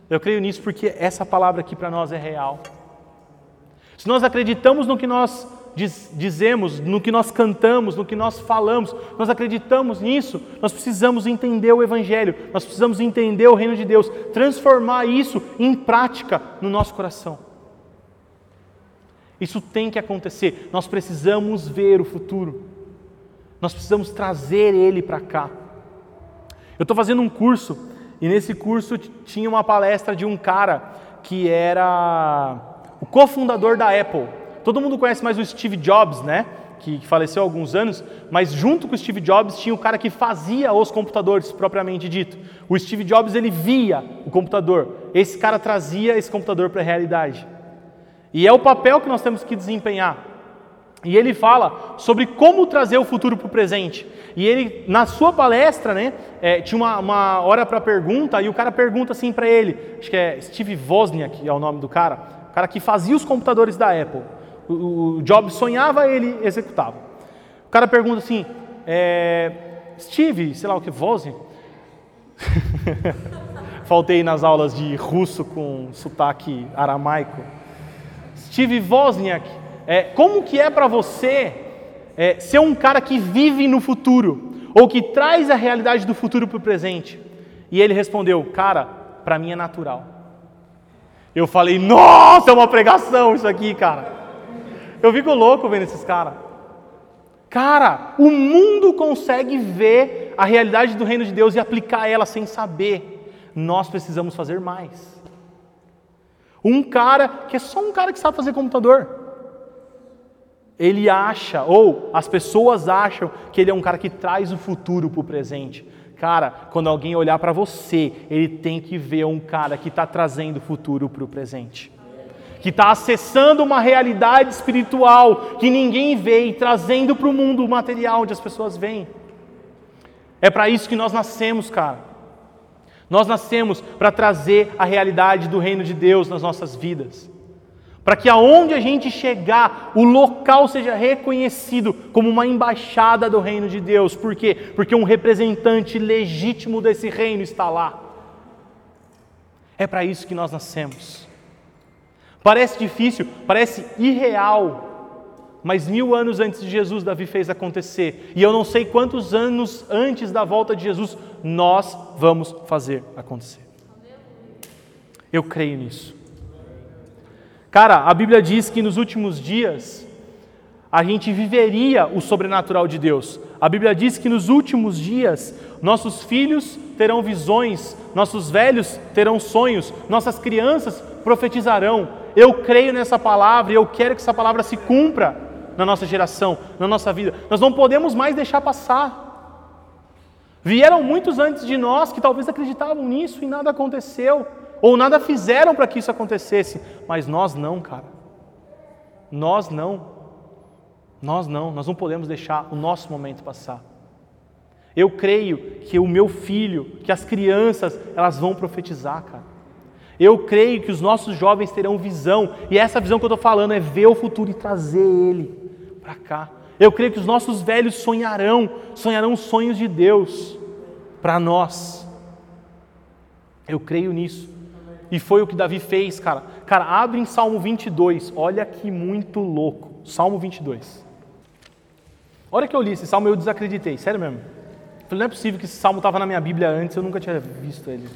Eu creio nisso porque essa palavra aqui para nós é real. Se nós acreditamos no que nós diz, dizemos, no que nós cantamos, no que nós falamos, nós acreditamos nisso, nós precisamos entender o Evangelho, nós precisamos entender o reino de Deus, transformar isso em prática no nosso coração. Isso tem que acontecer, nós precisamos ver o futuro, nós precisamos trazer ele para cá. Eu estou fazendo um curso e nesse curso tinha uma palestra de um cara que era o cofundador da Apple. Todo mundo conhece mais o Steve Jobs, né? Que, que faleceu há alguns anos, mas junto com o Steve Jobs tinha o cara que fazia os computadores, propriamente dito. O Steve Jobs ele via o computador, esse cara trazia esse computador para a realidade. E é o papel que nós temos que desempenhar. E ele fala sobre como trazer o futuro para o presente. E ele, na sua palestra, né, é, tinha uma, uma hora para pergunta, e o cara pergunta assim para ele, acho que é Steve Wozniak é o nome do cara, o cara que fazia os computadores da Apple o Job sonhava, ele executava. O cara pergunta assim, é, Steve, sei lá o que, Voze? *laughs* Faltei nas aulas de russo com sotaque aramaico. Steve Wozniak, é, como que é para você é, ser um cara que vive no futuro, ou que traz a realidade do futuro para o presente? E ele respondeu, cara, para mim é natural. Eu falei, nossa, é uma pregação isso aqui, cara. Eu fico louco vendo esses caras. Cara, o mundo consegue ver a realidade do reino de Deus e aplicar ela sem saber. Nós precisamos fazer mais. Um cara que é só um cara que sabe fazer computador. ele acha, ou as pessoas acham, que ele é um cara que traz o futuro para o presente. Cara, quando alguém olhar para você, ele tem que ver um cara que está trazendo o futuro para o presente. Que está acessando uma realidade espiritual que ninguém vê e trazendo para o mundo material onde as pessoas veem. É para isso que nós nascemos, cara. Nós nascemos para trazer a realidade do reino de Deus nas nossas vidas para que aonde a gente chegar, o local seja reconhecido como uma embaixada do reino de Deus. Por quê? Porque um representante legítimo desse reino está lá. É para isso que nós nascemos. Parece difícil, parece irreal, mas mil anos antes de Jesus, Davi fez acontecer. E eu não sei quantos anos antes da volta de Jesus nós vamos fazer acontecer. Eu creio nisso. Cara, a Bíblia diz que nos últimos dias a gente viveria o sobrenatural de Deus. A Bíblia diz que nos últimos dias nossos filhos terão visões, nossos velhos terão sonhos, nossas crianças profetizarão. Eu creio nessa palavra e eu quero que essa palavra se cumpra na nossa geração, na nossa vida. Nós não podemos mais deixar passar. Vieram muitos antes de nós que talvez acreditavam nisso e nada aconteceu ou nada fizeram para que isso acontecesse, mas nós não, cara. Nós não. Nós não, nós não podemos deixar o nosso momento passar. Eu creio que o meu filho, que as crianças, elas vão profetizar, cara. Eu creio que os nossos jovens terão visão, e essa visão que eu estou falando é ver o futuro e trazer ele para cá. Eu creio que os nossos velhos sonharão, sonharão sonhos de Deus para nós. Eu creio nisso. E foi o que Davi fez, cara. Cara, abre em Salmo 22. Olha que muito louco. Salmo 22. A hora que eu li esse salmo, eu desacreditei. Sério mesmo. falei, não é possível que esse salmo estava na minha Bíblia antes, eu nunca tinha visto ele.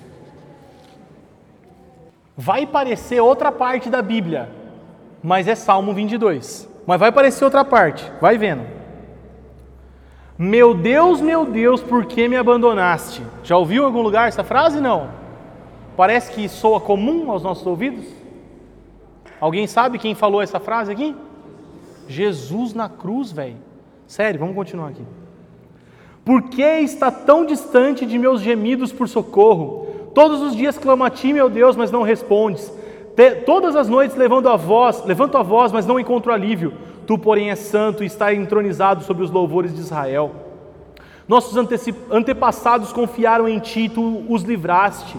Vai parecer outra parte da Bíblia, mas é Salmo 22. Mas vai parecer outra parte, vai vendo. Meu Deus, meu Deus, por que me abandonaste? Já ouviu em algum lugar essa frase? Não. Parece que soa comum aos nossos ouvidos? Alguém sabe quem falou essa frase aqui? Jesus na cruz, velho. Sério, vamos continuar aqui. Por que está tão distante de meus gemidos por socorro? Todos os dias clamo a ti, meu Deus, mas não respondes. todas as noites levando a voz, levanto a voz, mas não encontro alívio. Tu, porém, és santo e está entronizado sobre os louvores de Israel. Nossos antepassados confiaram em ti, tu os livraste.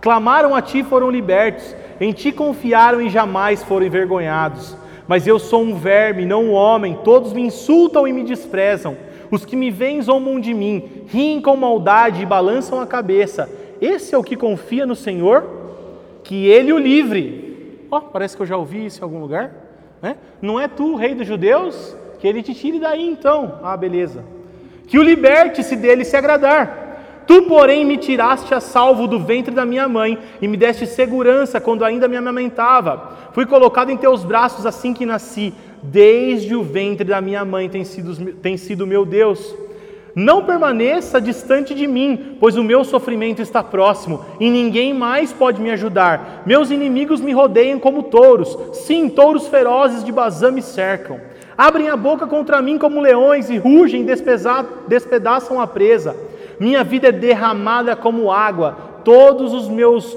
Clamaram a ti foram libertos, em ti confiaram e jamais foram envergonhados. Mas eu sou um verme, não um homem, todos me insultam e me desprezam. Os que me veem zombam de mim, riem com maldade e balançam a cabeça. Esse é o que confia no Senhor? Que Ele o livre. Ó, oh, parece que eu já ouvi isso em algum lugar. Né? Não é tu, rei dos judeus? Que Ele te tire daí então. Ah, beleza. Que o liberte se dele se agradar. Tu, porém, me tiraste a salvo do ventre da minha mãe e me deste segurança quando ainda me amamentava. Fui colocado em teus braços assim que nasci. Desde o ventre da minha mãe tem sido, tem sido meu Deus. Não permaneça distante de mim, pois o meu sofrimento está próximo e ninguém mais pode me ajudar. Meus inimigos me rodeiam como touros, sim, touros ferozes de Bazã me cercam. Abrem a boca contra mim como leões e rugem, despedaçam a presa minha vida é derramada como água, todos os meus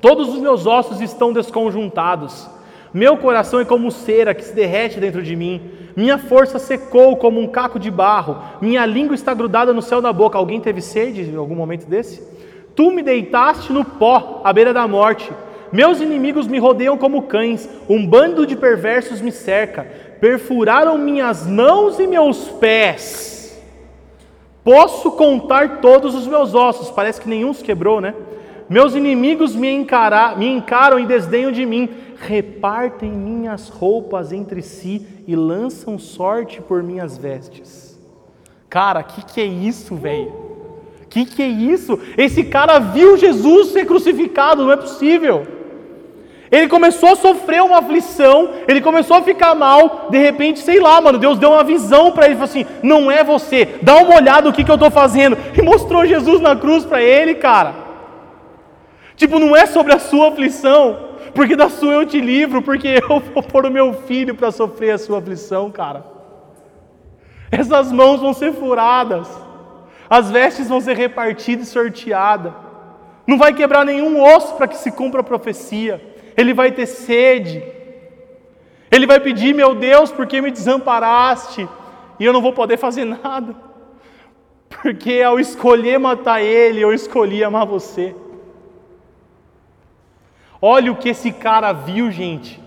todos os meus ossos estão desconjuntados. Meu coração é como cera que se derrete dentro de mim. Minha força secou como um caco de barro. Minha língua está grudada no céu da boca. Alguém teve sede em algum momento desse? Tu me deitaste no pó, à beira da morte. Meus inimigos me rodeiam como cães. Um bando de perversos me cerca. Perfuraram minhas mãos e meus pés. Posso contar todos os meus ossos, parece que nenhum se quebrou, né? Meus inimigos me, encarar, me encaram e desdenham de mim, repartem minhas roupas entre si e lançam sorte por minhas vestes. Cara, que que é isso, velho? Que que é isso? Esse cara viu Jesus ser crucificado, não é possível. Ele começou a sofrer uma aflição, ele começou a ficar mal, de repente, sei lá, mano, Deus deu uma visão para ele, falou assim: não é você, dá uma olhada no que, que eu estou fazendo, e mostrou Jesus na cruz para ele, cara. Tipo, não é sobre a sua aflição, porque da sua eu te livro, porque *laughs* eu vou pôr o meu filho para sofrer a sua aflição, cara. Essas mãos vão ser furadas, as vestes vão ser repartidas e sorteadas, não vai quebrar nenhum osso para que se cumpra a profecia, ele vai ter sede, ele vai pedir, meu Deus, por que me desamparaste? E eu não vou poder fazer nada, porque ao escolher matar ele, eu escolhi amar você. Olha o que esse cara viu, gente.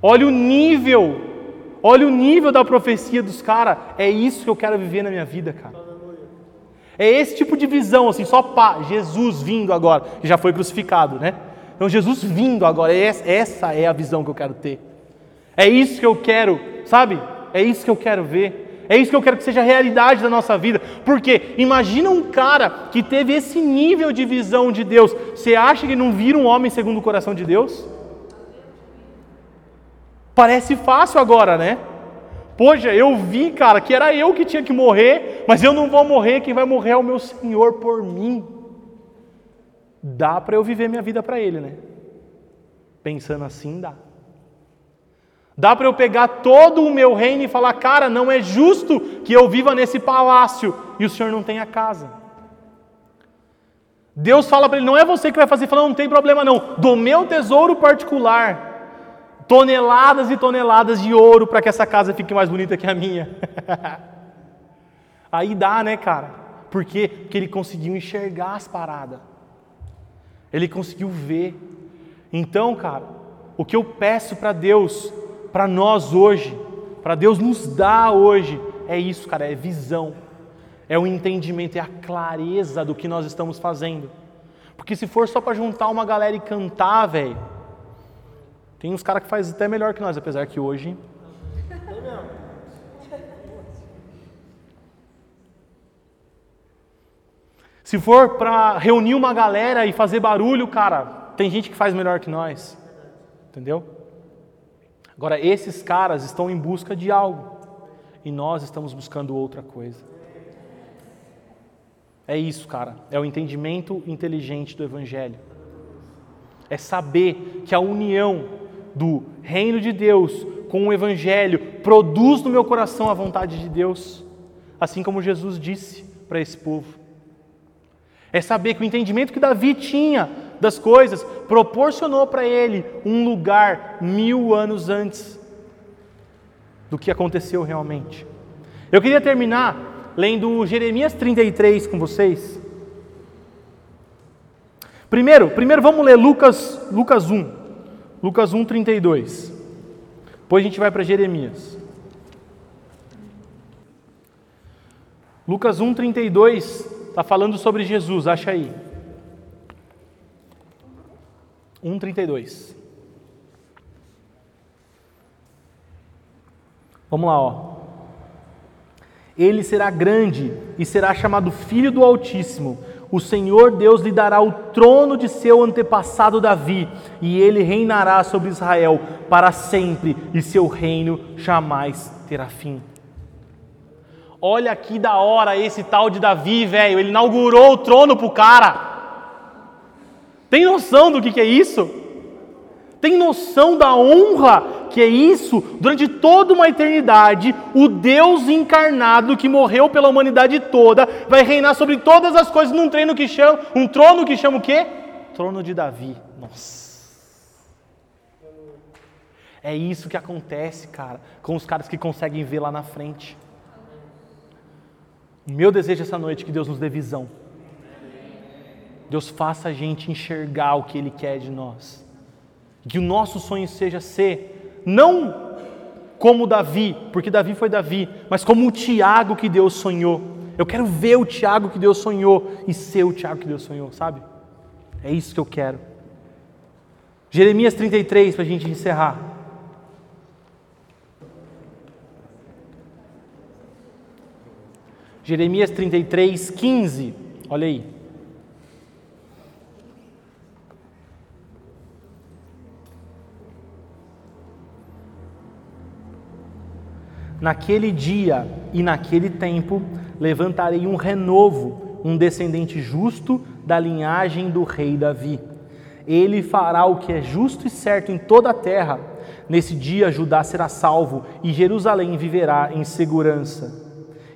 Olha o nível. Olha o nível da profecia dos caras. É isso que eu quero viver na minha vida, cara. É esse tipo de visão, assim, só pá, Jesus vindo agora, que já foi crucificado, né? Então, Jesus vindo agora, essa é a visão que eu quero ter. É isso que eu quero, sabe? É isso que eu quero ver. É isso que eu quero que seja a realidade da nossa vida. Porque imagina um cara que teve esse nível de visão de Deus. Você acha que não vira um homem segundo o coração de Deus? Parece fácil agora, né? Poxa, eu vi, cara, que era eu que tinha que morrer, mas eu não vou morrer, quem vai morrer é o meu Senhor por mim. Dá para eu viver minha vida para Ele, né? Pensando assim, dá. Dá para eu pegar todo o meu reino e falar, cara, não é justo que eu viva nesse palácio e o senhor não tenha casa. Deus fala para ele, não é você que vai fazer, fala, não tem problema não, do meu tesouro particular, toneladas e toneladas de ouro para que essa casa fique mais bonita que a minha. *laughs* Aí dá, né, cara? Por quê? Porque ele conseguiu enxergar as paradas. Ele conseguiu ver. Então, cara, o que eu peço para Deus para nós hoje, para Deus nos dar hoje, é isso, cara, é visão, é o entendimento, é a clareza do que nós estamos fazendo. Porque se for só para juntar uma galera e cantar, velho, tem uns caras que fazem até melhor que nós, apesar que hoje. Se for para reunir uma galera e fazer barulho, cara, tem gente que faz melhor que nós. Entendeu? Agora, esses caras estão em busca de algo e nós estamos buscando outra coisa. É isso, cara. É o entendimento inteligente do Evangelho. É saber que a união do reino de Deus com o Evangelho produz no meu coração a vontade de Deus, assim como Jesus disse para esse povo. É saber que o entendimento que Davi tinha das coisas proporcionou para ele um lugar mil anos antes do que aconteceu realmente. Eu queria terminar lendo Jeremias 33 com vocês. Primeiro, primeiro vamos ler Lucas, Lucas 1. Lucas 1, 32. Depois a gente vai para Jeremias. Lucas 1, 32 está falando sobre Jesus, acha aí. 1,32. Vamos lá, ó. Ele será grande e será chamado Filho do Altíssimo. O Senhor Deus lhe dará o trono de seu antepassado Davi, e ele reinará sobre Israel para sempre, e seu reino jamais terá fim. Olha que da hora esse tal de Davi, velho. Ele inaugurou o trono pro cara. Tem noção do que, que é isso? Tem noção da honra que é isso? Durante toda uma eternidade, o Deus encarnado que morreu pela humanidade toda vai reinar sobre todas as coisas num treino que chama, um trono que chama o quê? Trono de Davi. Nossa. É isso que acontece, cara, com os caras que conseguem ver lá na frente. O meu desejo essa noite é que Deus nos dê visão Deus faça a gente enxergar o que Ele quer de nós. Que o nosso sonho seja ser, não como Davi, porque Davi foi Davi, mas como o Tiago que Deus sonhou. Eu quero ver o Tiago que Deus sonhou e ser o Tiago que Deus sonhou, sabe? É isso que eu quero. Jeremias 33, para a gente encerrar. Jeremias 33, 15. Olha aí. Naquele dia e naquele tempo levantarei um renovo, um descendente justo da linhagem do rei Davi. Ele fará o que é justo e certo em toda a terra. Nesse dia, Judá será salvo e Jerusalém viverá em segurança.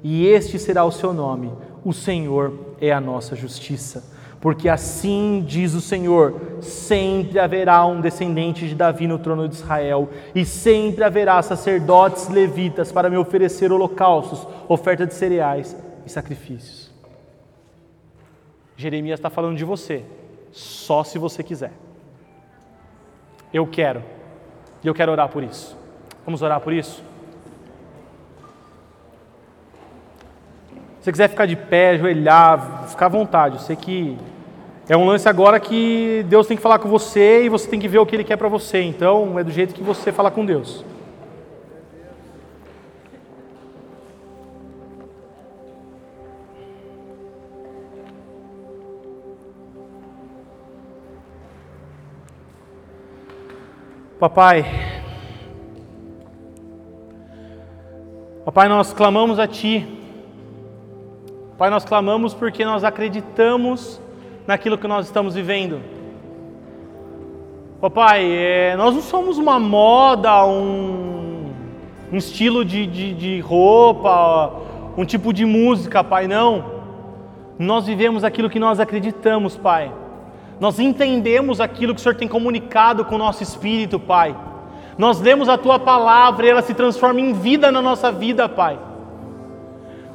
E este será o seu nome: O Senhor é a nossa justiça. Porque assim diz o Senhor: sempre haverá um descendente de Davi no trono de Israel, e sempre haverá sacerdotes levitas para me oferecer holocaustos, oferta de cereais e sacrifícios. Jeremias está falando de você, só se você quiser. Eu quero, e eu quero orar por isso. Vamos orar por isso? Se você quiser ficar de pé, ajoelhar, ficar à vontade. Eu sei que é um lance agora que Deus tem que falar com você e você tem que ver o que Ele quer para você. Então, é do jeito que você fala com Deus. Papai, Papai, nós clamamos a Ti. Pai, nós clamamos porque nós acreditamos naquilo que nós estamos vivendo. Papai, é, nós não somos uma moda, um, um estilo de, de, de roupa, um tipo de música, Pai, não. Nós vivemos aquilo que nós acreditamos, Pai. Nós entendemos aquilo que o Senhor tem comunicado com o nosso espírito, Pai. Nós lemos a Tua palavra e ela se transforma em vida na nossa vida, Pai.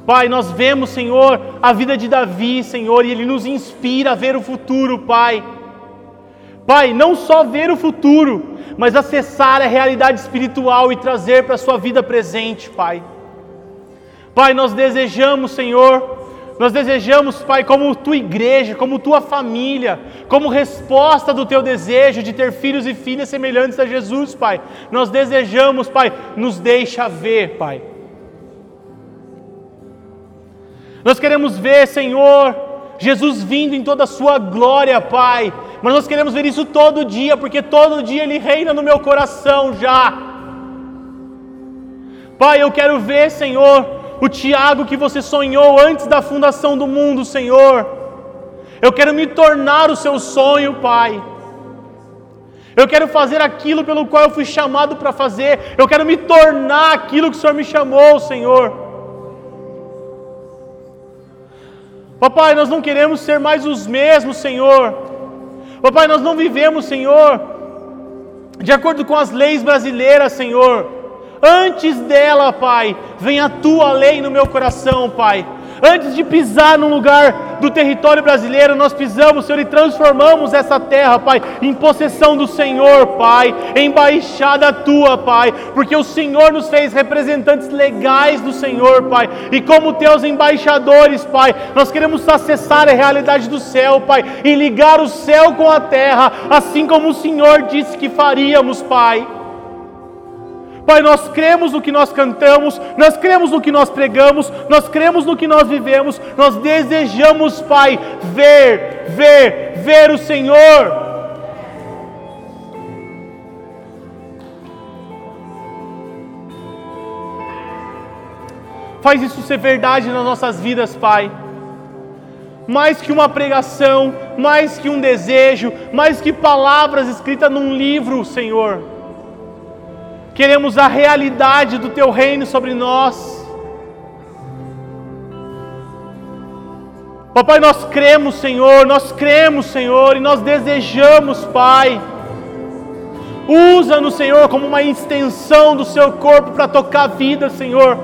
Pai, nós vemos, Senhor, a vida de Davi, Senhor, e ele nos inspira a ver o futuro, Pai. Pai, não só ver o futuro, mas acessar a realidade espiritual e trazer para a sua vida presente, Pai. Pai, nós desejamos, Senhor, nós desejamos, Pai, como tua igreja, como tua família, como resposta do teu desejo de ter filhos e filhas semelhantes a Jesus, Pai. Nós desejamos, Pai, nos deixa ver, Pai. Nós queremos ver, Senhor, Jesus vindo em toda a sua glória, Pai. Mas nós queremos ver isso todo dia, porque todo dia Ele reina no meu coração já. Pai, eu quero ver, Senhor, o Tiago que você sonhou antes da fundação do mundo, Senhor. Eu quero me tornar o seu sonho, Pai. Eu quero fazer aquilo pelo qual eu fui chamado para fazer. Eu quero me tornar aquilo que o Senhor me chamou, Senhor. Papai, nós não queremos ser mais os mesmos, Senhor. Papai, nós não vivemos, Senhor, de acordo com as leis brasileiras, Senhor. Antes dela, Pai, vem a tua lei no meu coração, Pai. Antes de pisar num lugar do território brasileiro, nós pisamos, Senhor, e transformamos essa terra, Pai, em possessão do Senhor, Pai, embaixada tua, Pai, porque o Senhor nos fez representantes legais do Senhor, Pai, e como teus embaixadores, Pai, nós queremos acessar a realidade do céu, Pai, e ligar o céu com a terra, assim como o Senhor disse que faríamos, Pai. Pai, nós cremos no que nós cantamos, nós cremos no que nós pregamos, nós cremos no que nós vivemos, nós desejamos, Pai, ver, ver, ver o Senhor. Faz isso ser verdade nas nossas vidas, Pai. Mais que uma pregação, mais que um desejo, mais que palavras escritas num livro, Senhor queremos a realidade do Teu reino sobre nós. Papai, nós cremos, Senhor, nós cremos, Senhor, e nós desejamos, Pai. Usa-nos, Senhor, como uma extensão do Seu corpo para tocar a vida, Senhor,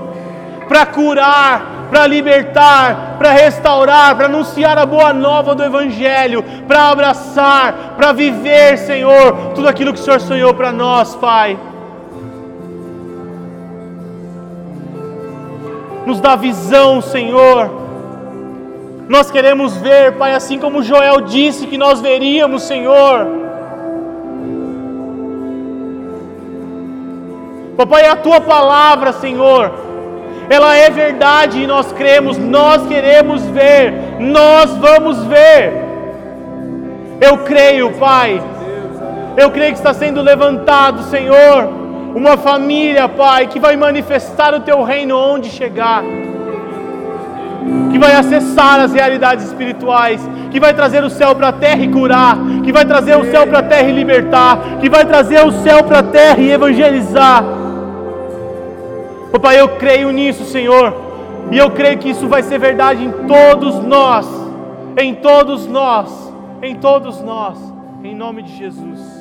para curar, para libertar, para restaurar, para anunciar a boa nova do Evangelho, para abraçar, para viver, Senhor, tudo aquilo que o Senhor sonhou para nós, Pai. Nos dá visão, Senhor. Nós queremos ver, Pai, assim como Joel disse que nós veríamos, Senhor. Papai, a tua palavra, Senhor, ela é verdade e nós cremos, nós queremos ver, nós vamos ver. Eu creio, Pai, eu creio que está sendo levantado, Senhor uma família, Pai, que vai manifestar o Teu reino onde chegar. que vai acessar as realidades espirituais, que vai trazer o céu para a terra e curar, que vai trazer o céu para a terra e libertar, que vai trazer o céu para a terra e evangelizar. Papai, eu creio nisso, Senhor, e eu creio que isso vai ser verdade em todos nós, em todos nós, em todos nós, em nome de Jesus.